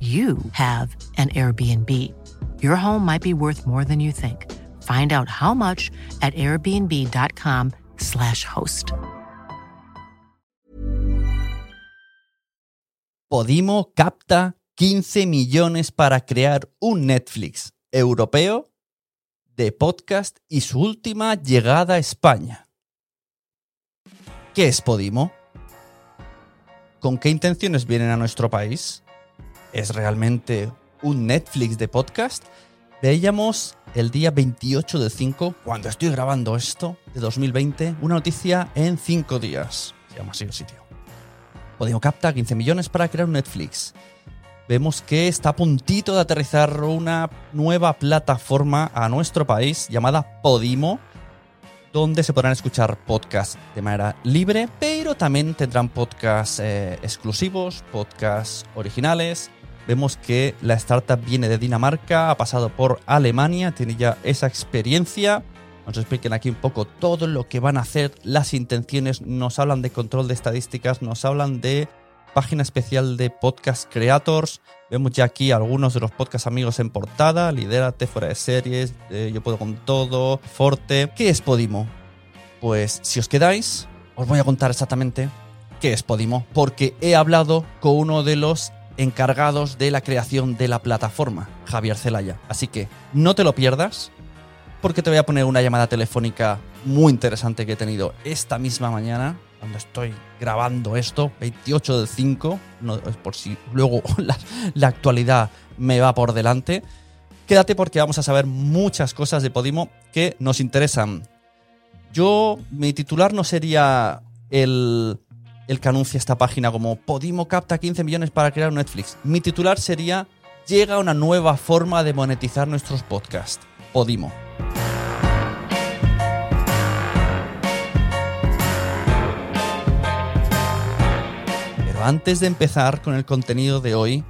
you have an Airbnb. Your home might be worth more than you think. Find out how much at airbnb.com/slash host. Podimo capta 15 millones para crear un Netflix europeo de podcast y su última llegada a España. ¿Qué es Podimo? ¿Con qué intenciones vienen a nuestro país? ¿Es realmente un Netflix de podcast? Veíamos el día 28 de 5, cuando estoy grabando esto, de 2020, una noticia en 5 días. Se llama así el sitio. Podimo capta 15 millones para crear un Netflix. Vemos que está a puntito de aterrizar una nueva plataforma a nuestro país llamada Podimo, donde se podrán escuchar podcasts de manera libre, pero también tendrán podcasts eh, exclusivos, podcasts originales. Vemos que la startup viene de Dinamarca, ha pasado por Alemania, tiene ya esa experiencia. Nos expliquen aquí un poco todo lo que van a hacer, las intenciones, nos hablan de control de estadísticas, nos hablan de página especial de podcast creators. Vemos ya aquí algunos de los podcast amigos en portada, Lidérate, Fuera de Series, eh, Yo Puedo Con Todo, Forte. ¿Qué es Podimo? Pues si os quedáis, os voy a contar exactamente qué es Podimo, porque he hablado con uno de los encargados de la creación de la plataforma, Javier Zelaya. Así que no te lo pierdas, porque te voy a poner una llamada telefónica muy interesante que he tenido esta misma mañana, cuando estoy grabando esto, 28 del 5, no, por si luego la, la actualidad me va por delante. Quédate porque vamos a saber muchas cosas de Podimo que nos interesan. Yo, mi titular no sería el, el que anuncia esta página como Podimo capta 15 millones para crear Netflix. Mi titular sería Llega una nueva forma de monetizar nuestros podcasts. Podimo. Pero antes de empezar con el contenido de hoy,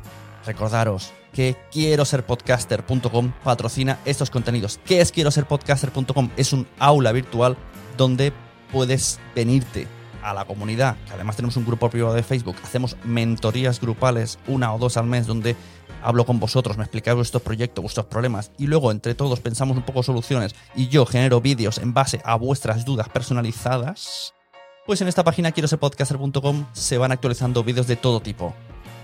recordaros que quiero ser podcaster.com patrocina estos contenidos. ¿Qué es quiero ser podcaster.com? Es un aula virtual donde puedes venirte a la comunidad, que además tenemos un grupo privado de Facebook, hacemos mentorías grupales una o dos al mes donde hablo con vosotros, me explicáis vuestro proyecto, vuestros problemas y luego entre todos pensamos un poco soluciones y yo genero vídeos en base a vuestras dudas personalizadas, pues en esta página quiero se van actualizando vídeos de todo tipo.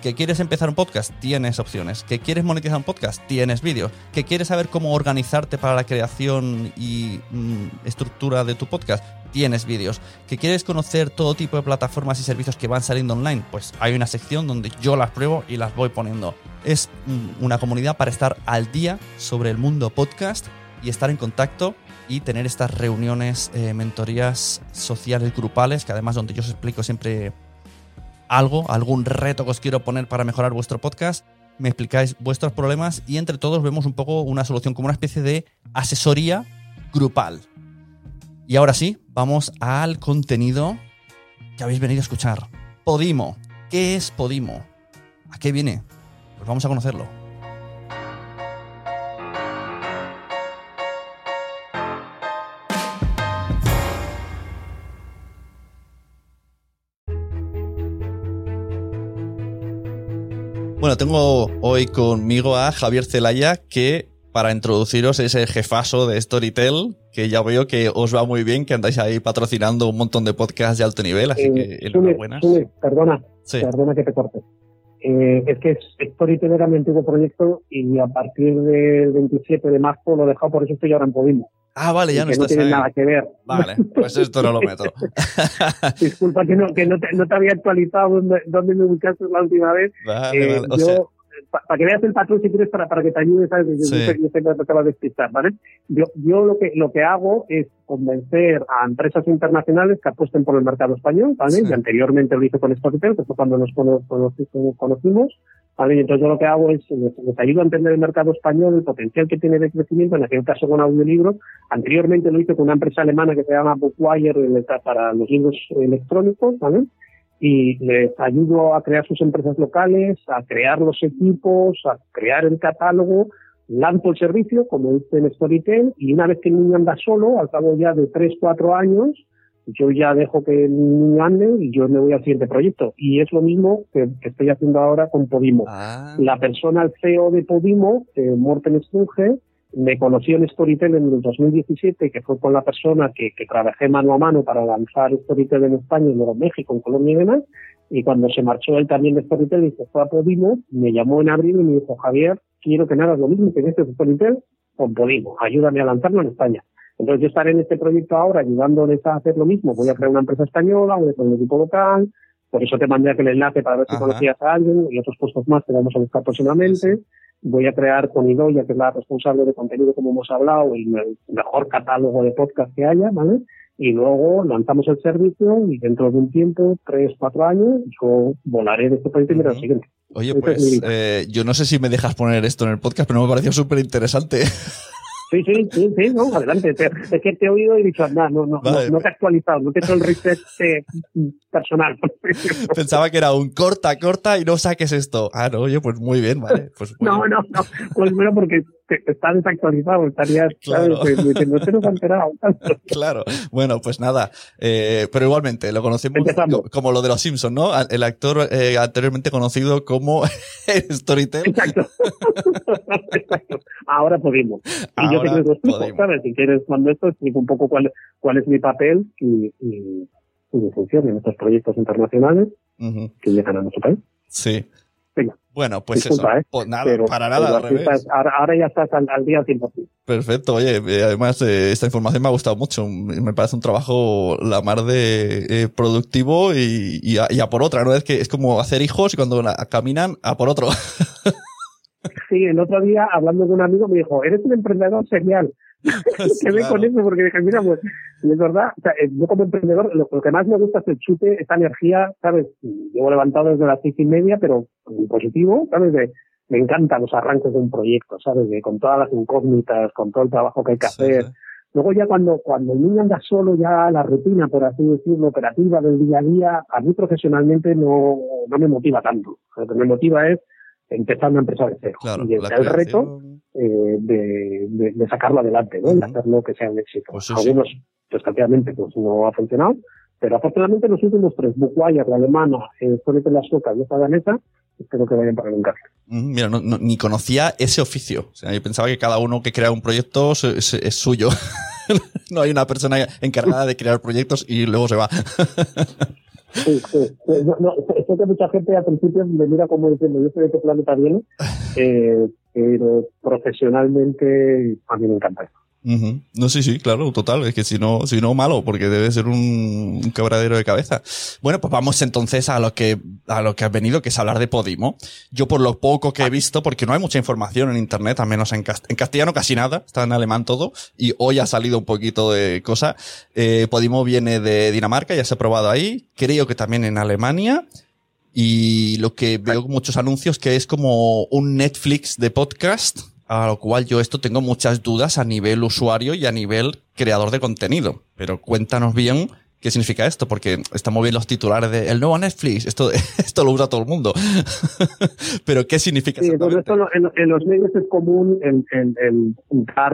¿Que quieres empezar un podcast? Tienes opciones. ¿Que quieres monetizar un podcast? Tienes vídeos. ¿Que quieres saber cómo organizarte para la creación y mm, estructura de tu podcast? Tienes vídeos. ¿Que quieres conocer todo tipo de plataformas y servicios que van saliendo online? Pues hay una sección donde yo las pruebo y las voy poniendo. Es una comunidad para estar al día sobre el mundo podcast y estar en contacto y tener estas reuniones, eh, mentorías sociales grupales, que además donde yo os explico siempre algo, algún reto que os quiero poner para mejorar vuestro podcast, me explicáis vuestros problemas y entre todos vemos un poco una solución como una especie de asesoría grupal. Y ahora sí, vamos al contenido que habéis venido a escuchar. Podimo. ¿Qué es Podimo? ¿A qué viene? Pues vamos a conocerlo. Bueno, tengo hoy conmigo a Javier Celaya, que para introduciros es el jefazo de Storytel, que ya veo que os va muy bien, que andáis ahí patrocinando un montón de podcasts de alto nivel, así Eh, que enhorabuena. Perdona, Sí. perdona que te corte. Eh, es que Storytel era mi antiguo proyecto y a partir del 27 de marzo lo he dejado, por eso estoy ahora en Podimo. Ah, vale, ya no que no estás tiene ahí. nada que ver. Vale, pues esto no lo meto. Disculpa que no, que no te, no te había actualizado dónde, dónde me ubicaste la última vez. Vale, Eh, vale. O yo, sea, para que veas el patrón si quieres para, para que te ayude, ¿sabes? Yo, Sí. yo sé que te acabas de despistar, ¿vale? Yo, yo lo que lo que hago es convencer a empresas internacionales que apuesten por el mercado español, ¿vale? Sí. Y anteriormente lo hice con Storytel, que fue cuando nos cono- conoci- conocimos, ¿vale? Y entonces yo lo que hago es, les, les ayudo a entender el mercado español, el potencial que tiene de crecimiento, en aquel caso con audiolibros. Anteriormente lo hice con una empresa alemana que se llama Bookwire para los libros electrónicos, ¿vale? Y les ayudo a crear sus empresas locales, a crear los equipos, a crear el catálogo, lanzo el servicio, como dice en Storytel, y una vez que el niño anda solo, al cabo ya de tres, cuatro años, yo ya dejo que el niño ande y yo me voy al siguiente proyecto. Y es lo mismo que, que estoy haciendo ahora con Podimo. ah, La persona, el CEO de Podimo, eh, Morten Strunge, me conoció en Storytel en el 2017, que fue con la persona que, que trabajé mano a mano para lanzar Storytel en España, en México, en Colombia y demás. Y cuando se marchó él también de Storytel y se fue a Podimo, me llamó en abril y me dijo, Javier, quiero que me hagas lo mismo que en este Storytel con Podimo, ayúdame a lanzarlo en España. Entonces yo estaré en este proyecto ahora ayudándoles a hacer lo mismo. Voy a crear una empresa española, voy a hacer un equipo local, por eso te mandé aquel enlace para ver si Ajá. conocías a alguien y otros puestos más que vamos a buscar próximamente. Voy a crear con Idoia, que es la responsable de contenido, como hemos hablado, el me- mejor catálogo de podcast que haya, ¿vale? Y luego lanzamos el servicio y dentro de un tiempo, tres, cuatro años, yo volaré de este proyecto y me iré al Ujú. siguiente. Oye, pues eh, yo no sé si me dejas poner esto en el podcast, pero me pareció súper interesante. Sí, sí, sí, sí, no, adelante. Te- es que te he oído y he dicho, no, no, Vale. no, no te he actualizado, no te he hecho el reset eh, personal. Pensaba que era un corta, corta y no saques esto. Ah, no, oye, pues muy bien, vale. Pues No, no, no. Pues bueno, porque está desactualizado, estarías, Claro. ¿sabes? Pues, diciendo, no te nos ha enterado. Claro, bueno, pues nada, eh, pero igualmente lo conocemos como lo de los Simpsons, ¿no? El actor eh, anteriormente conocido como Storytel. Exacto. Exacto. Ahora podemos. Y yo te lo explico, podemos. ¿sabes? Si quieres, cuando esto explico un poco cuál, cuál es mi papel y, y, y mi función en estos proyectos internacionales que llegan a nuestro país. Sí. Venga. Bueno, pues Disculpa, eso. ¿eh? Pues nada, Pero, para nada, al revés. estás- ahora, ya estás al, al día al 100%. Perfecto, oye, eh, además eh, esta información me ha gustado mucho. Me parece un trabajo la mar de eh, productivo y, y, a, y a por otra, ¿no? Es que es como hacer hijos y cuando la- caminan, a por otro. Sí, el otro día, hablando con un amigo, me dijo, eres un emprendedor serial. Quedé Claro. con eso porque dije, mira, pues, y es verdad, o sea, eh, yo como emprendedor, lo, lo que más me gusta es el chute, esta energía, ¿sabes? Llevo levantado desde las seis y media, pero positivo, ¿sabes? De, me encantan los arranques de un proyecto, ¿sabes? De, con todas las incógnitas, con todo el trabajo que hay que Sí, hacer. sí. Luego ya cuando, cuando el niño anda solo, ya la rutina, por así decirlo, operativa del día a día, a mí profesionalmente no, no me motiva tanto. Lo que me motiva es empezar una empresa de cero. Claro, y está el reto eh, de, de, de sacarlo adelante, ¿no? Y Ujú. hacerlo que sea un éxito. Pues sí, sí. Algunos, desgraciadamente, pues no ha funcionado, pero afortunadamente los últimos tres, Bookwire, la alemana, eh, Storytel la sueca y esta danesa, espero que vayan para el encargo. Mira, no- no- ni conocía ese oficio. O sea, yo pensaba que cada uno que crea un proyecto es, es- es suyo. no hay una persona encargada de crear proyectos y luego se va. Sí, sí. No, no, sé que mucha gente al principio me mira como diciendo, yo sé de qué planeta viene, eh, pero profesionalmente a mí me encanta No, sí, sí, claro, total. Es que si no, si no, malo, porque debe ser un, un, quebradero de cabeza. Bueno, pues vamos entonces a lo que, a lo que has venido, que es hablar de Podimo. Yo por lo poco que he visto, porque no hay mucha información en internet, al menos en, en castellano casi nada, está en alemán todo, y hoy ha salido un poquito de cosa. Eh, Podimo viene de Dinamarca, ya se ha probado ahí, creo que también en Alemania. Y lo que veo muchos anuncios que es como un Netflix de podcast, a lo cual yo esto tengo muchas dudas a nivel usuario y a nivel creador de contenido. Pero cuéntanos bien qué significa esto, porque estamos bien los titulares de el nuevo Netflix, esto, esto lo usa todo el mundo. Pero ¿qué significa sí, esto en, los medios es común el, el, el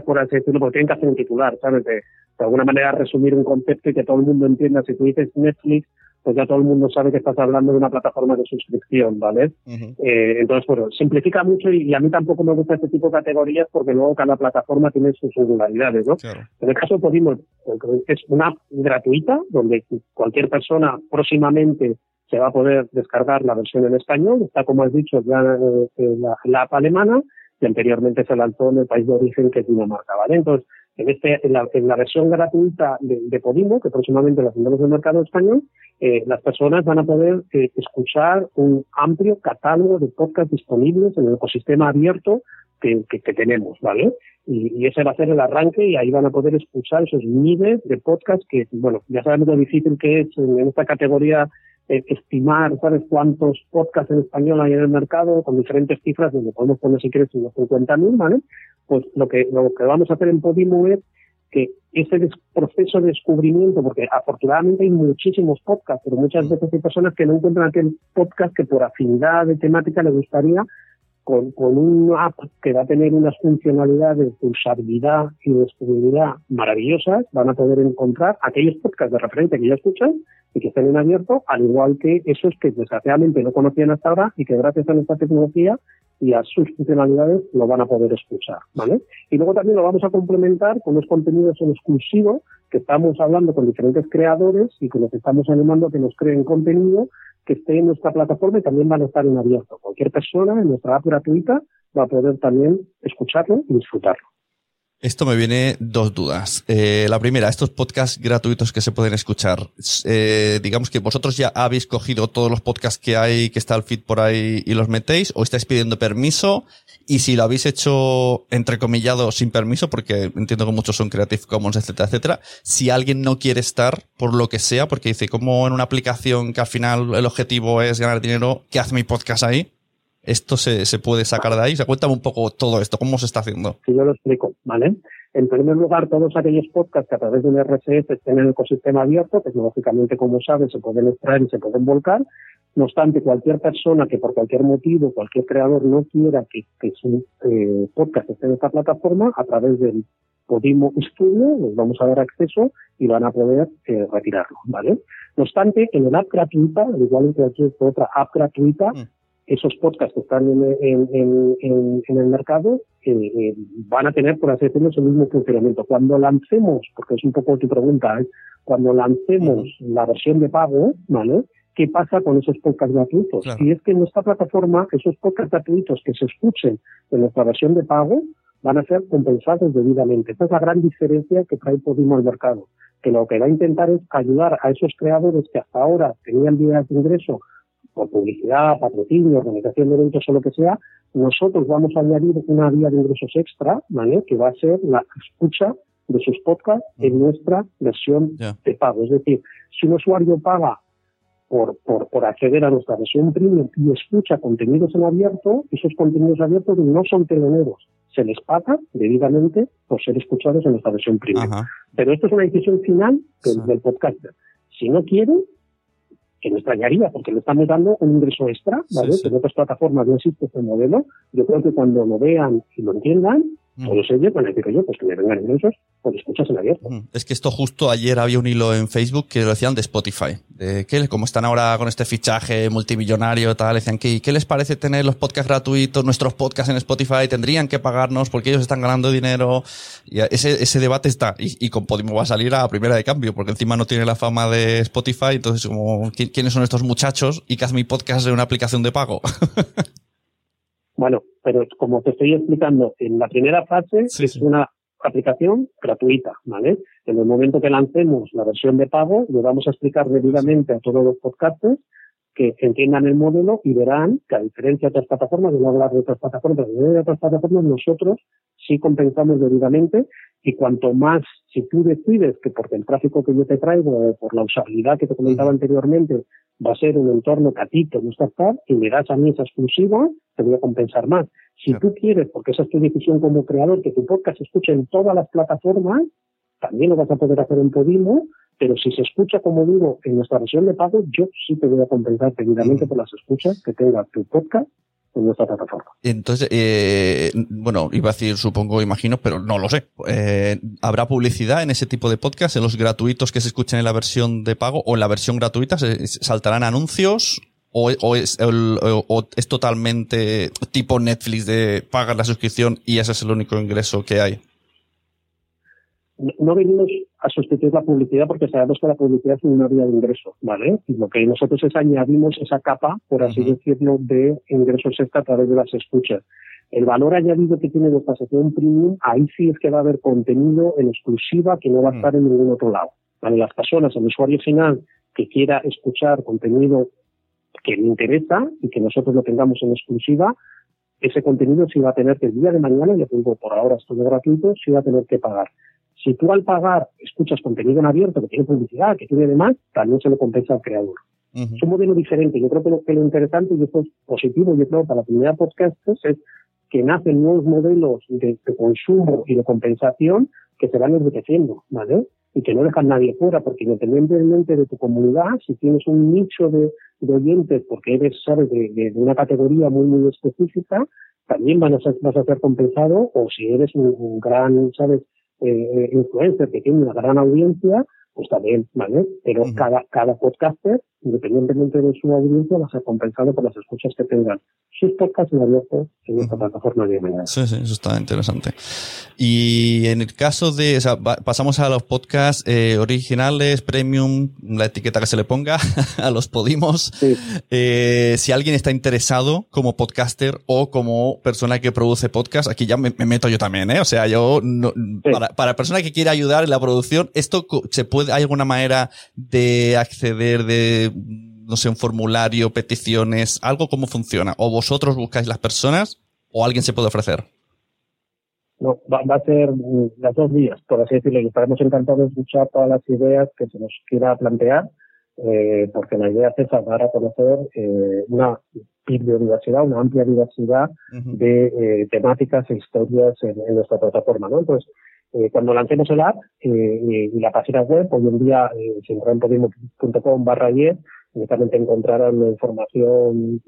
por así decirlo, porque tienen que hacer un titular, ¿sabes? De, de alguna manera resumir un concepto y que todo el mundo entienda. Si tú dices Netflix, pues ya todo el mundo sabe que estás hablando de una plataforma de suscripción, ¿vale? eh, entonces, bueno, simplifica mucho y, a mí tampoco me gusta este tipo de categorías porque luego cada plataforma tiene sus singularidades, ¿no? En el caso de Podimo, es una app gratuita donde cualquier persona próximamente se va a poder descargar la versión en español, está como has dicho ya en la, app alemana y anteriormente se lanzó en el país de origen que es Dinamarca, ¿vale? Entonces, en, este, en, la, versión gratuita de, de, Podimo, que próximamente la tendremos en el mercado español, eh, las personas van a poder eh, escuchar un amplio catálogo de podcasts disponibles en el ecosistema abierto que, que, que tenemos, ¿vale? Y, y, ese va a ser el arranque y ahí van a poder escuchar esos miles de podcasts que, bueno, ya sabemos lo difícil que es en, esta categoría eh, estimar, ¿sabes cuántos podcasts en español hay en el mercado con diferentes cifras, donde podemos poner si quieres unos 50.000, ¿vale? Pues lo que, lo que vamos a hacer en Podimo es que ese proceso de descubrimiento, porque afortunadamente hay muchísimos podcasts, pero muchas veces hay personas que no encuentran aquel podcast que por afinidad de temática le gustaría, con, con una app que va a tener unas funcionalidades de usabilidad y de descubribilidad maravillosas, van a poder encontrar aquellos podcasts de referente que ya escuchan y que estén en abierto, al igual que esos que desgraciadamente no conocían hasta ahora y que gracias a nuestra tecnología y a sus funcionalidades lo van a poder escuchar, ¿vale? Y luego también lo vamos a complementar con los contenidos en exclusivo que estamos hablando con diferentes creadores y que los estamos animando a que nos creen contenido que esté en nuestra plataforma y también van a estar en abierto. Cualquier persona en nuestra app gratuita va a poder también escucharlo y disfrutarlo. Esto me viene dos dudas. Eh, la primera, estos podcasts gratuitos que se pueden escuchar, eh, digamos que vosotros ya habéis cogido todos los podcasts que hay, que está el feed por ahí y los metéis, o estáis pidiendo permiso, y si lo habéis hecho entrecomillado sin permiso, porque entiendo que muchos son Creative Commons, etcétera, etcétera, si alguien no quiere estar por lo que sea, porque dice, como en una aplicación que al final el objetivo es ganar dinero, ¿qué hace mi podcast ahí? Esto se, se puede sacar de ahí. O cuéntame un poco todo esto, cómo se está haciendo. Sí, yo lo explico, ¿vale? En primer lugar, todos aquellos podcasts que a través de un RSS estén en el ecosistema abierto, tecnológicamente, como sabes, se pueden extraer y se pueden volcar. No obstante, cualquier persona que por cualquier motivo, cualquier creador no quiera que, que su eh, podcast esté en esta plataforma, a través del Podimo Studio les vamos a dar acceso y van a poder eh, retirarlo, ¿vale? No obstante, en el app gratuita, al igual que cualquier otra app gratuita, mm esos podcasts que están en, en, en, en el mercado eh, eh, van a tener, por así decirlo, el mismo funcionamiento. Cuando lancemos, porque es un poco tu pregunta, ¿eh? cuando lancemos la versión de pago, ¿vale? ¿Qué pasa con esos podcasts gratuitos? Y es que en nuestra plataforma, esos podcasts gratuitos que se escuchen en nuestra versión de pago van a ser compensados debidamente. Esa es la gran diferencia que trae Podimo al mercado, que lo que va a intentar es ayudar a esos creadores que hasta ahora tenían vías de ingreso por publicidad, patrocinio, organización de eventos o lo que sea, nosotros vamos a añadir una vía de ingresos extra, ¿vale? Que va a ser la escucha de sus podcasts en nuestra versión de pago. Es decir, si un usuario paga por, por, por acceder a nuestra versión premium y escucha contenidos en abierto, esos contenidos abiertos no son teloneros. Se les paga debidamente por ser escuchados en nuestra versión premium. Pero esto es una decisión final del, del podcaster. Si no quiere, que no extrañaría porque le estamos dando un ingreso extra, ¿vale? Que en otras plataformas no existe este modelo. Yo creo que cuando lo vean y lo entiendan, Todos ellos van a decir, oye, pues que vengan por escuchas en abierto. Es que esto justo ayer había un hilo en Facebook que lo decían de Spotify. De que como están ahora con este fichaje multimillonario, tal, decían que ¿qué les parece tener los podcasts gratuitos, nuestros podcasts en Spotify? Tendrían que pagarnos porque ellos están ganando dinero. Y ese, debate está. Y, y con Podimo va a salir a primera de cambio, porque encima no tiene la fama de Spotify. Entonces, como, ¿quiénes son estos muchachos? Y que haz mi podcast de una aplicación de pago. Bueno, pero como te estoy explicando, en la primera fase es una aplicación gratuita, ¿vale? En el momento que lancemos la versión de pago, le vamos a explicar debidamente a todos los podcasters que entiendan el modelo y verán que a diferencia de otras plataformas, de no hablar de otras plataformas, de otras plataformas, nosotros sí compensamos debidamente y cuanto más, si tú decides que porque el tráfico que yo te traigo, por la usabilidad que te comentaba anteriormente, va a ser un entorno que a ti te gusta estar y me das a mí esa exclusiva, te voy a compensar más. Si tú quieres, porque esa es tu decisión como creador, que tu podcast se escuche en todas las plataformas, también lo vas a poder hacer en Podimo, pero si se escucha, como digo, en nuestra versión de pago, yo sí te voy a compensar debidamente por las escuchas que tenga tu podcast en nuestra plataforma. Entonces, eh, bueno, iba a decir, supongo, imagino, pero no lo sé. Eh, ¿Habrá publicidad en ese tipo de podcast, en los gratuitos que se escuchan en la versión de pago o en la versión gratuita? ¿Se, ¿Saltarán anuncios? O, o, es, o, es totalmente tipo Netflix de pagar la suscripción y ese es el único ingreso que hay? no venimos a sustituir la publicidad porque sabemos que la publicidad es una vía de ingreso, ¿vale? Y lo que nosotros es añadimos esa capa, por así decirlo, de ingresos extra a través de las escuchas. El valor añadido que tiene nuestra sección premium, ahí sí es que va a haber contenido en exclusiva que no va a estar en ningún otro lado. ¿Vale? Las personas, el usuario final que quiera escuchar contenido que le interesa y que nosotros lo tengamos en exclusiva, ese contenido sí va a tener que el día de mañana, ya tengo por ahora esto de gratuito, sí va a tener que pagar. Si tú al pagar escuchas contenido en abierto que tiene publicidad, que tiene demás, también se lo compensa al creador. Es un modelo diferente. Yo creo que lo, que lo interesante, y esto es positivo, yo creo, para la comunidad de podcasters, es que nacen nuevos modelos de, consumo y de compensación que se van enriqueciendo, ¿vale? Y que no dejan nadie fuera, porque independientemente de tu comunidad, si tienes un nicho de, oyentes, porque eres, sabes, de, una categoría muy, muy específica, también van a ser, vas a ser compensado, o si eres un gran, sabes, eh, influencer que tiene una gran audiencia, pues también, ¿vale? Pero cada, cada podcaster, independientemente de su audiencia, va a ser compensado por las escuchas que tengan sus podcasts en abierto en esta plataforma de manera. Sí, sí, eso está interesante. Y en el caso de, o sea, pasamos a los podcasts eh, originales, premium, la etiqueta que se le ponga, a los podimos. Eh, si alguien está interesado como podcaster o como persona que produce podcast, aquí ya me, meto yo también, ¿eh? O sea, yo, no, para, para persona que quiera ayudar en la producción, esto se puede ¿hay alguna manera de acceder de, no sé, un formulario, peticiones, algo cómo funciona? ¿O vosotros buscáis las personas o alguien se puede ofrecer? No, va, a ser las dos vías, por así decirlo. Y estaremos encantados de escuchar todas las ideas que se nos quiera plantear, eh, porque la idea es dar a conocer eh, una biodiversidad, una amplia diversidad de eh, temáticas e historias en, en, nuestra plataforma, ¿no? Entonces, eh, cuando lancemos el app eh, y la página web, hoy en día, eh, si entran en barra 10, inmediatamente encontrarán información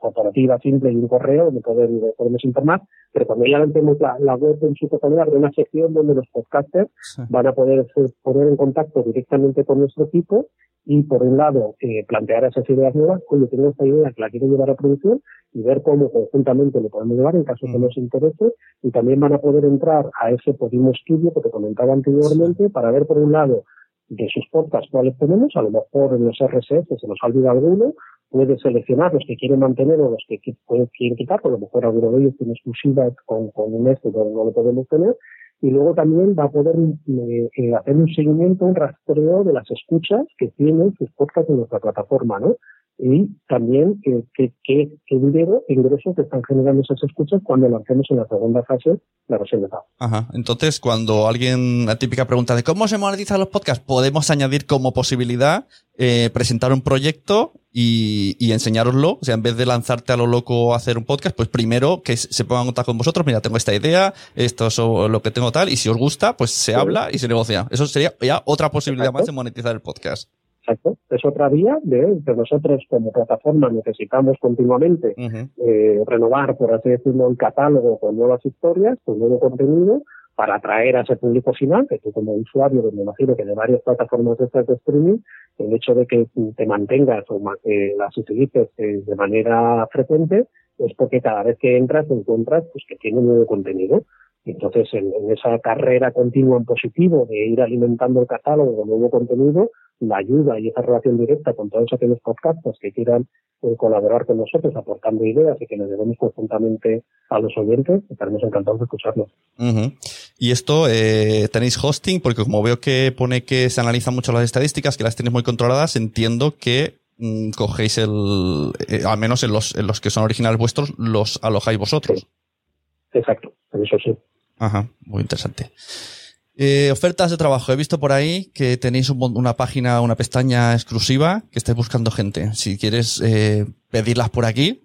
corporativa simple y un correo donde podemos informar, pero cuando ya lancemos la, web en su totalidad, habrá una sección donde los podcasters van a poder poner en contacto directamente con nuestro equipo y por un lado eh, plantear esas ideas nuevas, oye, tengo esta idea que la quiero llevar a producción y ver cómo conjuntamente lo podemos llevar en caso que nos interese. Y también van a poder entrar a ese Podimo estudio que te comentaba anteriormente para ver por un lado de sus podcasts cuáles tenemos, a lo mejor en los RSS se nos ha olvidado alguno, puede seleccionar los que quieren mantener o los que quieren quitar, porque a lo mejor alguno de ellos tiene exclusiva con, con un pero no lo podemos tener, y luego también va a poder eh, eh, hacer un seguimiento, un rastreo de las escuchas que tienen sus podcasts en nuestra plataforma, ¿no? Y también eh, qué que, dinero, ingresos que están generando esas escuchas cuando lancemos en la segunda fase la versión de pago. Ajá. Entonces, cuando alguien, la típica pregunta de cómo se monetizan los podcasts, podemos añadir como posibilidad eh, presentar un proyecto y, y enseñároslo. O sea, en vez de lanzarte a lo loco a hacer un podcast, pues primero que se pongan en contacto con vosotros. Mira, tengo esta idea, esto es lo que tengo tal, y si os gusta, pues se habla y se negocia. Eso sería ya otra posibilidad más de monetizar el podcast. Exacto. Es otra vía de que nosotros como plataforma necesitamos continuamente eh, renovar, por así decirlo, el catálogo con nuevas historias, con nuevo contenido, para atraer a ese público final, que tú como usuario, me imagino que de varias plataformas de estas de streaming, el hecho de que te mantengas o que las utilices eh, de manera frecuente, es porque cada vez que entras te encuentras pues, que tiene nuevo contenido. Entonces, en, esa carrera continua en positivo de ir alimentando el catálogo de nuevo contenido, la ayuda y esa relación directa con todos aquellos podcasts que quieran eh, colaborar con nosotros, aportando ideas y que nos debemos conjuntamente a los oyentes, estaremos encantados de escucharlos. Y esto, eh, tenéis hosting, porque como veo que pone que se analizan mucho las estadísticas, que las tenéis muy controladas, entiendo que mm, cogéis el, eh, al menos en los, en los que son originales vuestros, los alojáis vosotros. Exacto, eso sí. Ajá, muy interesante. Eh, ofertas de trabajo. He visto por ahí que tenéis una página, una pestaña exclusiva que estáis buscando gente. Si quieres eh, pedirlas por aquí,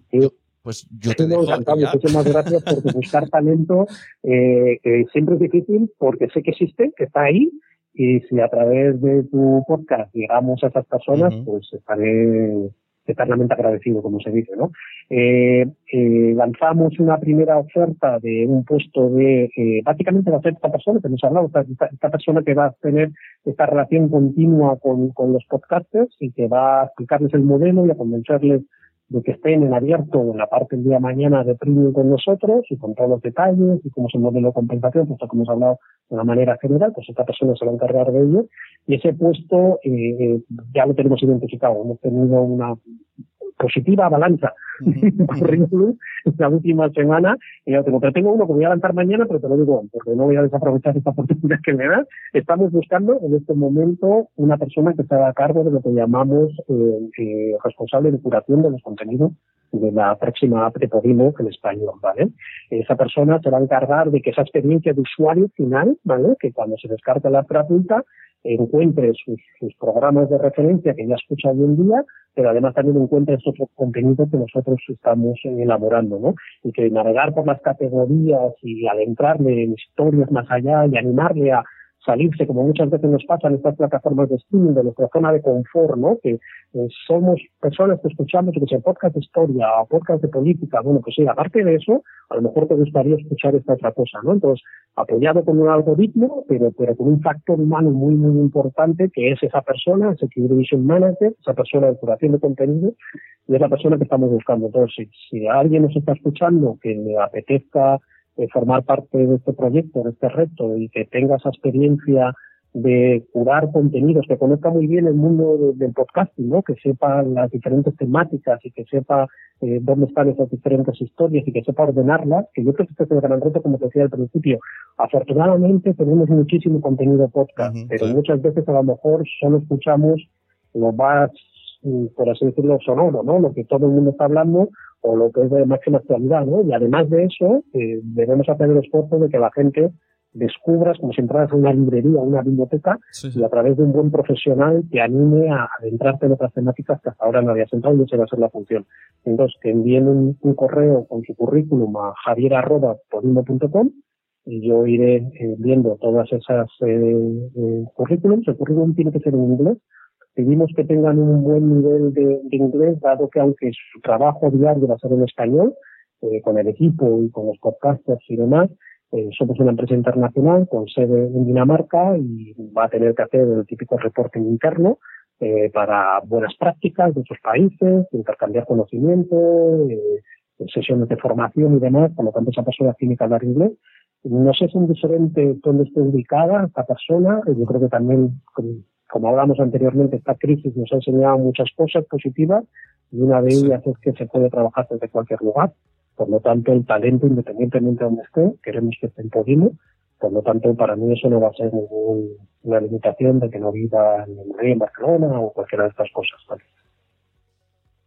pues yo te dejo. Encantado. Muchísimas gracias por buscar talento. Eh, siempre es difícil porque sé que existe, que está ahí. Y si a través de tu podcast llegamos a esas personas, pues estaré eternamente agradecido, como se dice, ¿no? Eh, eh, lanzamos una primera oferta de un puesto de, eh, básicamente va a ser esta persona que nos ha hablado, esta, persona que va a tener esta relación continua con, con los podcasters y que va a explicarles el modelo y a convencerles de que estén en abierto en la parte del día de mañana de premium con nosotros y con todos los detalles y cómo es el modelo de compensación, puesto que hemos hablado de una manera general, pues esta persona se va a encargar de ello. Y ese puesto eh, eh ya lo tenemos identificado. Hemos tenido una positiva balanza currículum esta última semana y ya tengo. Pero tengo uno que voy a lanzar mañana, pero te lo digo porque no voy a desaprovechar esta oportunidad que me da. Estamos buscando en este momento una persona que esté a cargo de lo que llamamos eh, eh, responsable de curación de los contenidos de la próxima app de Podimo en español, ¿vale? Esa persona se va a encargar de que esa experiencia de usuario final, ¿vale? Que cuando se descarta la app gratuita, encuentre sus, programas de referencia que ya escucha hoy en día, pero además también encuentre estos contenidos que nosotros estamos elaborando, ¿no? Y que navegar por las categorías y adentrarle en historias más allá y animarle a salirse, como muchas veces nos pasa en estas plataformas de streaming, de nuestra zona de confort, ¿no? Que eh, somos personas que escuchamos, que sea podcast de historia o podcast de política, bueno, pues sí, aparte de eso, a lo mejor te gustaría escuchar esta otra cosa, ¿no? Entonces, apoyado con un algoritmo, pero, pero con un factor humano muy, muy importante, que es esa persona, ese Vision Manager, esa persona de curación de contenido, y es la persona que estamos buscando. Entonces, si, si alguien nos está escuchando que le apetezca eh, formar parte de este proyecto, de este reto y que tenga esa experiencia de curar contenidos, que conozca muy bien el mundo del podcasting, ¿no? que sepa las diferentes temáticas y que sepa eh, dónde están esas diferentes historias y que sepa ordenarlas, que yo creo que este es el gran reto, como te decía al principio. Afortunadamente tenemos muchísimo contenido podcast, pero muchas veces a lo mejor solo escuchamos lo más, mm, por así decirlo, sonoro, ¿no? lo que todo el mundo está hablando o lo que es de máxima actualidad, ¿no? Y además de eso, eh, debemos hacer el esfuerzo de que la gente descubras como si entras a una librería, una biblioteca, y a través de un buen profesional te anime a adentrarte en otras temáticas que hasta ahora no habías entrado y esa va a ser la función. Entonces, que envíen un, correo con su currículum a javier.podimo.com y yo iré eh, viendo todas esas eh, eh, currículums. El currículum tiene que ser en inglés, Pedimos que tengan un buen nivel de, inglés, dado que aunque su trabajo diario va a ser en español, eh, con el equipo y con los podcasters y demás, eh, somos una empresa internacional con sede en Dinamarca y va a tener que hacer el típico reporting interno eh, para buenas prácticas de otros países, intercambiar conocimiento, sesiones de formación y demás, por lo tanto esa persona tiene que hablar inglés. No sé si es diferente dónde esté ubicada esta persona, yo creo que también como hablamos anteriormente, esta crisis nos ha enseñado muchas cosas positivas y una de ellas es que se puede trabajar desde cualquier lugar. Por lo tanto, el talento, independientemente de donde esté, queremos que esté en Podimo. Por lo tanto, para mí eso no va a ser ninguna limitación de que no viva en Madrid, en Barcelona o cualquiera de estas cosas.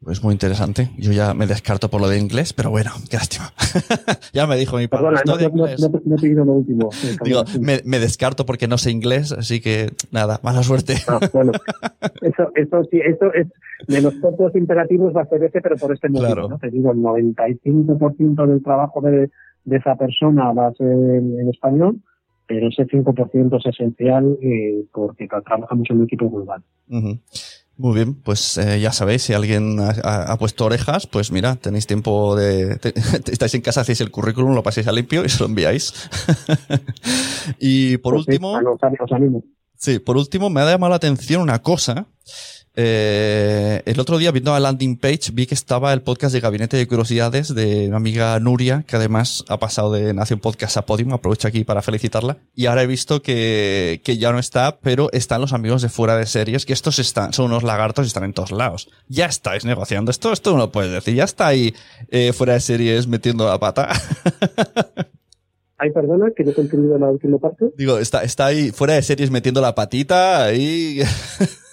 Es muy interesante. Yo ya me descarto por lo de inglés, pero bueno, qué lástima. ya me dijo mi padre. no, no, no, he pedido lo último. Digo, me, descarto porque no sé inglés, así que nada, mala suerte. Ah, bueno, eso, eso sí, eso es de los pocos imperativos va a ser ese, pero por este motivo. ¿no? Te digo, el 95% del trabajo de, de, esa persona va a ser en, español, pero ese 5% es esencial eh, porque trabajamos en un equipo global. Muy bien, pues eh, ya sabéis, si alguien ha, puesto orejas, pues mira, tenéis tiempo de... estáis en casa, hacéis el currículum, lo paséis a limpio y se lo enviáis. y por pues último... Sí, por último me ha llamado la atención una cosa eh, el otro día viendo la landing page vi que estaba el podcast de Gabinete de Curiosidades de mi amiga Nuria, que además ha pasado de Nación Podcast a Podium, aprovecho aquí para felicitarla. Y ahora he visto que, que ya no está, pero están los amigos de fuera de series, que estos están, son unos lagartos y están en todos lados. Ya estáis negociando esto, esto no lo puedes decir, ya está ahí eh, fuera de series metiendo la pata. Ay, perdona, que no he entendido la última parte. Digo, está, está ahí fuera de series metiendo la patita, ahí...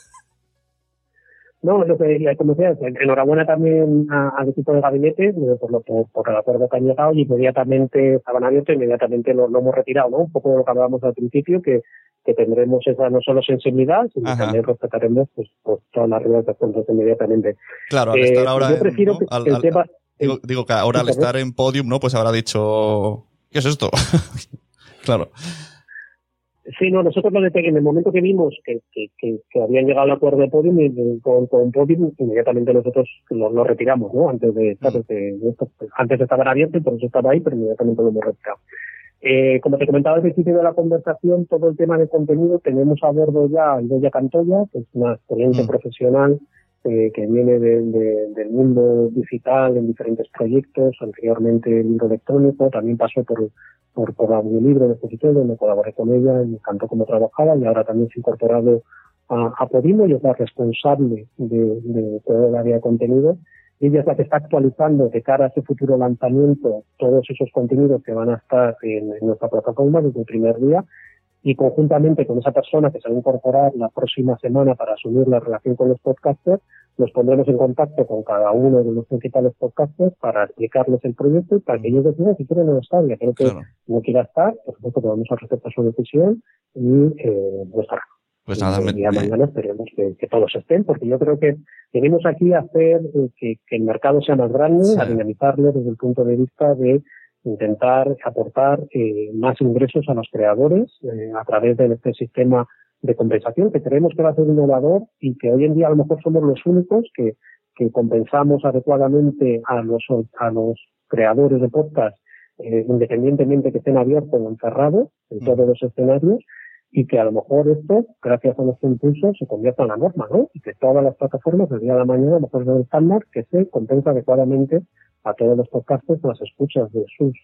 No, lo que como decía, enhorabuena también al equipo de gabinete por, lo, por, el acuerdo que han llegado y inmediatamente estaban abiertos, inmediatamente lo, hemos retirado, ¿no? Un poco lo que hablábamos al principio, que, que tendremos esa no solo sensibilidad, sino también respetaremos pues, pues, todas las reglas de fondos inmediatamente. Claro, al estar eh, ahora yo prefiero que el tema, digo, digo, que ahora al estar en podium, ¿no? Pues habrá dicho, ¿qué es esto? claro. Sí, no, nosotros lo en el momento que vimos que, que, que, habían llegado al acuerdo de podium y con, con podium, inmediatamente nosotros lo, retiramos, ¿no? Antes de, esto, antes estaba abierto y por eso estaba ahí, pero inmediatamente lo hemos retirado. Eh, como te comentaba al principio de la conversación, todo el tema de contenido, tenemos a bordo ya a Idoya Cantoya, que es una excelente mm. profesional eh, que viene del mundo digital en diferentes proyectos, anteriormente el libro electrónico, también pasó por, por, por audiolibro de exposición donde colaboré con ella, me encantó cómo trabajaba y ahora también se ha incorporado a, a Podimo y es la responsable de, de todo el área de contenido. Ella es la que está actualizando de cara a ese futuro lanzamiento todos esos contenidos que van a estar en nuestra plataforma desde el primer día y conjuntamente con esa persona que se va a incorporar la próxima semana para asumir la relación con los podcasters, nos pondremos en contacto con cada uno de los principales podcasters para explicarles el proyecto y para que ellos decidan si quieren o no estar. Ya creo que no quiera estar, por supuesto que vamos a respetar su decisión y eh, no estará. Pues nada, día mañana esperemos que, todos estén, porque yo creo que venimos aquí a hacer eh, que, el mercado sea más grande, a dinamizarlo desde el punto de vista de intentar aportar eh, más ingresos a los creadores eh, a través de este sistema de compensación que creemos que va a ser innovador y que hoy en día a lo mejor somos los únicos que, que compensamos adecuadamente a los, a los creadores de podcast eh, independientemente que estén abiertos o encerrados en mm. todos los escenarios y que a lo mejor esto, gracias a nuestro impulso, se convierta en la norma, ¿no? Y que todas las plataformas, del día de la mañana, a lo mejor es el estándar que se compensa adecuadamente a todos los podcasts las escuchas de sus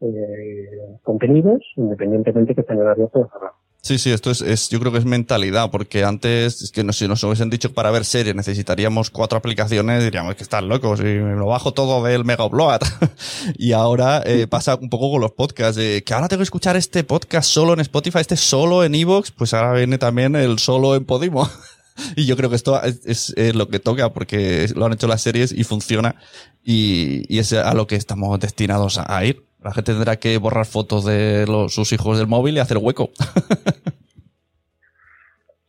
eh, contenidos, independientemente que estén abiertos o cerrados. Sí, sí, esto es, es, yo creo que es mentalidad, porque antes, es que no, si nos hubiesen dicho que para ver series necesitaríamos cuatro aplicaciones, diríamos que están locos y me lo bajo todo del Mega Upload. y ahora eh, pasa un poco con los podcasts, de que ahora tengo que escuchar este podcast solo en Spotify, este solo en Evox, pues ahora viene también el solo en Podimo. y yo creo que esto es, es, lo que toca porque lo han hecho las series y funciona y, es a lo que estamos destinados a, ir. La gente tendrá que borrar fotos de sus hijos del móvil y hacer hueco.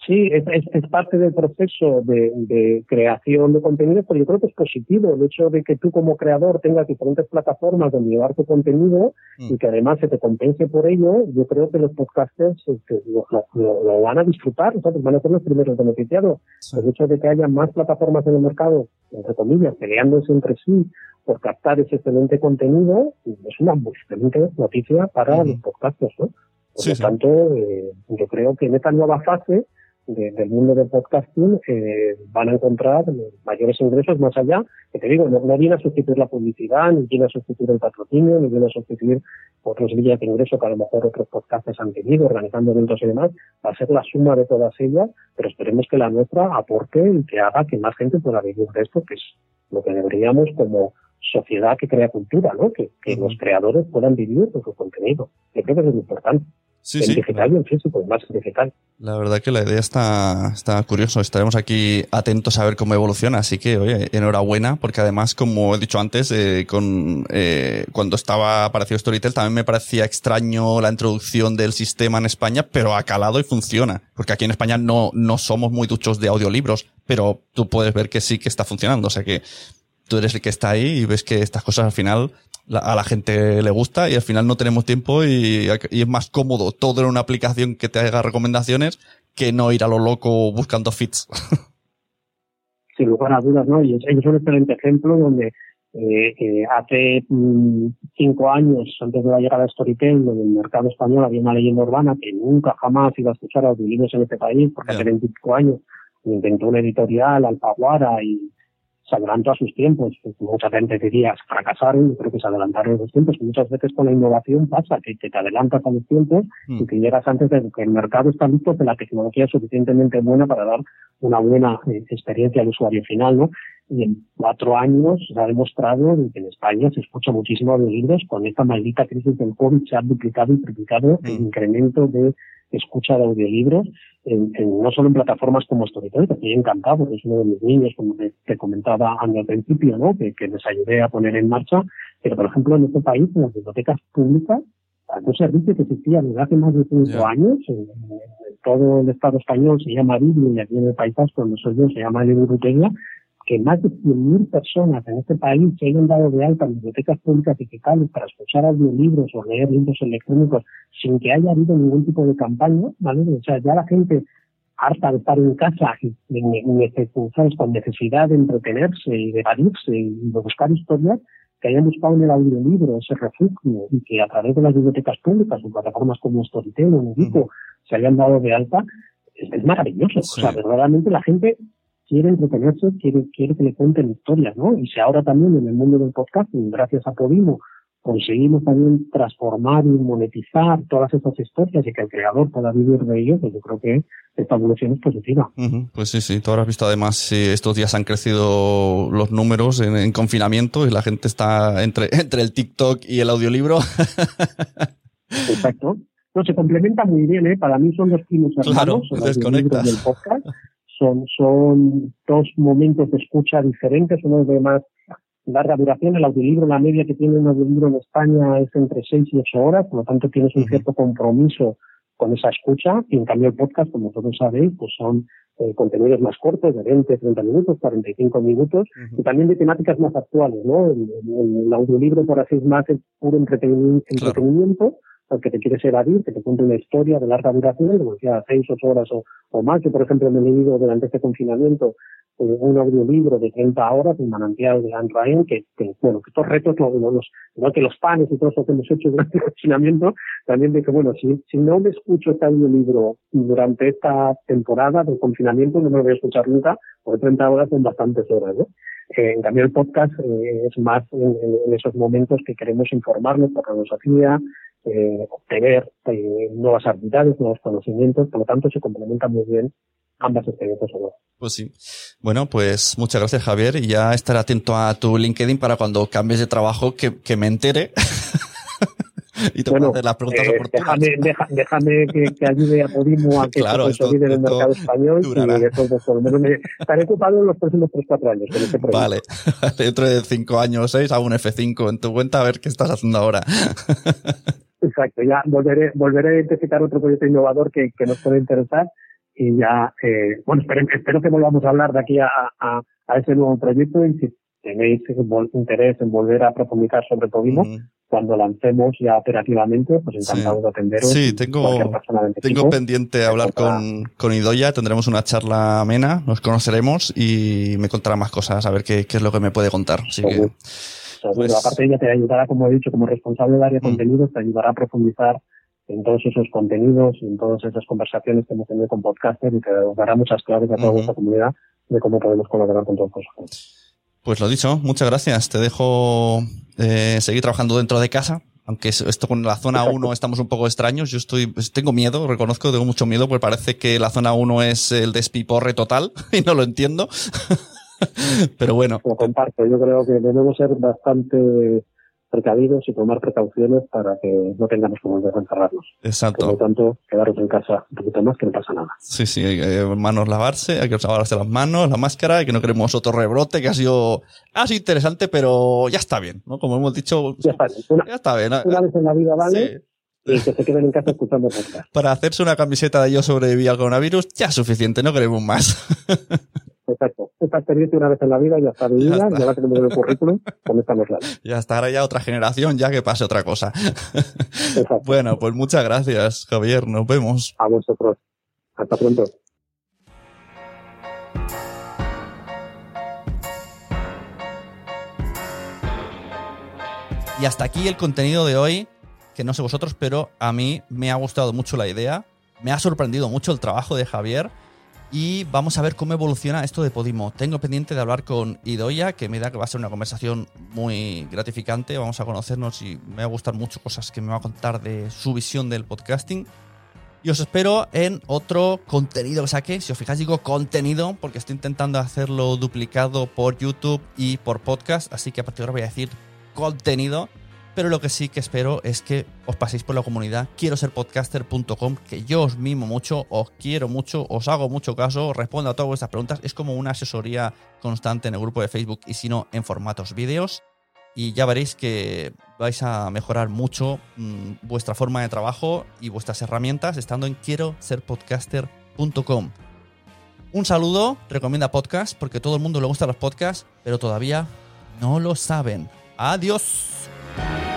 Sí, es, es, parte del proceso de, de, creación de contenido, pero yo creo que es positivo el hecho de que tú como creador tengas diferentes plataformas donde llevar tu contenido y mm. que además se te compense por ello. Yo creo que los podcasters este, lo, lo, van a disfrutar, ¿sabes? van a ser los primeros beneficiados. El hecho de que haya más plataformas en el mercado, entre comillas, peleándose entre sí por captar ese excelente contenido, es una excelente noticia para los podcasters. ¿no? Por lo tanto, eh, yo creo que en esta nueva fase del mundo del podcasting eh, van a encontrar mayores ingresos más allá, que te digo, no, viene a sustituir la publicidad, ni viene a sustituir el patrocinio, ni viene a sustituir otros vías de ingreso que a lo mejor otros podcasts han tenido, organizando eventos y demás, va a ser la suma de todas ellas, pero esperemos que la nuestra aporte y que haga que más gente pueda vivir de esto, que es lo que deberíamos como sociedad que crea cultura, ¿no? Que, que los creadores puedan vivir de su contenido. Yo creo que eso es importante. Sí, sí. digital y físico, más digital. La verdad que la idea está, está curioso. Estaremos aquí atentos a ver cómo evoluciona. Así que, oye, enhorabuena, porque además, como he dicho antes, eh, con, eh, cuando estaba aparecido Storytel también me parecía extraño la introducción del sistema en España, pero ha calado y funciona. Porque aquí en España no, no somos muy duchos de audiolibros, pero tú puedes ver que sí que está funcionando. O sea que tú eres el que está ahí y ves que estas cosas al final a la gente le gusta y al final no tenemos tiempo y, es más cómodo todo en una aplicación que te haga recomendaciones que no ir a lo loco buscando fits. sin lugar a dudas, ¿no? Y ellos son un excelente ejemplo donde eh, eh, hace mm, cinco años, antes de la llegada de Storytel, en el mercado español había una leyenda urbana que nunca jamás iba a escuchar audiolibros en este país, porque hace 25 años inventó una editorial, Alfaguara, y se adelantó a sus tiempos. Mucha gente diría fracasaron, creo que se adelantaron a sus tiempos. Muchas veces con la innovación pasa que, te adelantas a los tiempos y mm. que llegas antes de que el mercado está listo, que la tecnología es suficientemente buena para dar una buena eh, experiencia al usuario final, ¿no? Y en cuatro años se ha demostrado que en España se escucha muchísimo de libros. Con esta maldita crisis del COVID se ha duplicado y triplicado el mm. incremento de escucha de audiolibros, en, no solo en plataformas como Storytel, que estoy encantado, es uno de mis niños, como te, comentaba al principio, ¿no? Que, les ayudé a poner en marcha, pero por ejemplo en este país, en las bibliotecas públicas, un servicio que existía desde hace más de cinco años, en, todo el Estado español se llama Biblia y aquí en el País Vasco, soy yo, se llama Biblioteca, que más de 100.000 personas en este país se hayan dado de alta en bibliotecas públicas digitales para escuchar audiolibros o leer libros electrónicos sin que haya habido ningún tipo de campaña, ¿vale? O sea, ya la gente harta de estar en casa y, con necesidad de entretenerse y de evadirse y de buscar historias, que hayan buscado en el audiolibro ese refugio y que a través de las bibliotecas públicas o plataformas como Storytel o Medico se hayan dado de alta, es, maravilloso. O sea, verdaderamente la gente quiere entretenerse, quiere, quiere que le cuenten historias, ¿no? Y si ahora también en el mundo del podcast, gracias a Podimo, conseguimos también transformar y monetizar todas esas historias y que el creador pueda vivir de ello, pues yo creo que esta evolución es positiva. Pues sí, sí, tú habrás visto además estos días han crecido los números en, confinamiento y la gente está entre, entre el TikTok y el audiolibro. Exacto. No, se complementa muy bien, ¿eh? Para mí son los primos hermanos, claro, desconectas. del podcast son, son dos momentos de escucha diferentes, uno de más larga duración. El audiolibro, la media que tiene un audiolibro en España es entre 6 y 8 horas, por lo tanto tienes un cierto compromiso con esa escucha. Y en cambio el podcast, como todos sabéis, pues son eh, contenidos más cortos, de 20, 30 minutos, 45 minutos, y también de temáticas más actuales, ¿no? El, audiolibro, por así es más, es puro entretenimiento que te quieres evadir, que te cuente una historia de larga duración, como decía, seis, ocho horas o, o más. Yo, por ejemplo, me he leído durante este confinamiento eh, un audiolibro de 30 horas, un manantial de Anne Ryan, que, que, bueno, que estos retos, no, los, que los panes y todo eso que hemos hecho durante el confinamiento, también que, bueno, si, si no me escucho este audiolibro durante esta temporada de confinamiento, no me lo voy a escuchar nunca, porque 30 horas son bastantes horas, ¿no? Eh, en cambio, el podcast eh, es más en, en, esos momentos que queremos informarnos por la filosofía, eh, obtener eh, nuevas habilidades, nuevos conocimientos, por lo tanto se complementan muy bien ambas experiencias. Pues sí. Bueno, pues muchas gracias Javier y ya estaré atento a tu LinkedIn para cuando cambies de trabajo que, que me entere. y te bueno, hacer las preguntas eh, oportunas. Déjame, déjame que, que, ayude a Podimo a que claro, se en el mercado español durará. y eso, por lo menos me, estaré ocupado en los próximos 3-4 años. Con este vale, dentro de 5 años o 6 hago un F5 en tu cuenta a ver qué estás haciendo ahora. Exacto, ya volveré, volveré a identificar otro proyecto innovador que, que nos puede interesar y ya, eh, bueno, espero, espero, que volvamos a hablar de aquí a, a, a, ese nuevo proyecto y si tenéis interés en volver a profundizar sobre Podimo, cuando lancemos ya operativamente, pues encantado de atenderos. Sí, tengo, tengo pendiente hablar con, con Idoya, tendremos una charla amena, nos conoceremos y me contará más cosas, a ver qué, qué es lo que me puede contar. Así que, pues... aparte ella te ayudará, como he dicho, como responsable del área de mm. contenidos, te ayudará a profundizar en todos esos contenidos y en todas esas conversaciones que hemos tenido con podcasters y te dará muchas claves a toda nuestra comunidad de cómo podemos colaborar con todos vosotros. Pues lo dicho, muchas gracias. Te dejo eh, seguir trabajando dentro de casa. Aunque esto con la zona 1 estamos un poco extraños, yo estoy, pues, tengo miedo, reconozco, tengo mucho miedo, porque parece que la zona 1 es el despiporre total y no lo entiendo. Pero bueno. Lo comparto, yo creo que debemos ser bastante precavidos y tomar precauciones para que no tengamos volver a encerrarnos. Exacto. Por lo tanto, quedaros en casa un poquito más que no pasa nada. Sí, sí, hay que manos lavarse, hay que lavarse las manos, la máscara, y que no queremos otro rebrote que ha sido, ha sido interesante, pero ya está bien, ¿no? Como hemos dicho, ya está bien. Una, ya está bien. Una vez en la vida vale. Y que se queden en casa escuchando podcast. Para hacerse una camiseta de yo sobreviví al coronavirus, ya es suficiente, no queremos más. Exacto. Esta experiencia una vez en la vida ya está vivida, ya, ya la tenemos en el currículum, pues estamos lados. Ya está, ahora ya otra generación, ya que pase otra cosa. Exacto. Bueno, pues muchas gracias, Javier. Nos vemos. A vosotros. Hasta pronto. Y hasta aquí el contenido de hoy, que no sé vosotros, pero a mí me ha gustado mucho la idea, me ha sorprendido mucho el trabajo de Javier y vamos a ver cómo evoluciona esto de Podimo. Tengo pendiente de hablar con Idoya, que me da que va a ser una conversación muy gratificante. Vamos a conocernos y me va a gustar mucho cosas que me va a contar de su visión del podcasting. Y os espero en otro contenido que saque. Si os fijáis, digo contenido, porque estoy intentando hacerlo duplicado por YouTube y por podcast. Así que a partir de ahora voy a decir contenido pero lo que sí que espero es que os paséis por la comunidad quiero ser podcaster.com, que yo os mimo mucho, os quiero mucho, os hago mucho caso, respondo a todas vuestras preguntas. Es como una asesoría constante en el grupo de Facebook y si no, en formatos vídeos. Y ya veréis que vais a mejorar mucho mm, vuestra forma de trabajo y vuestras herramientas estando en quiero ser podcaster.com. Un saludo, recomienda podcast porque todo el mundo le gusta los podcasts, pero todavía no lo saben. Adiós. Bye.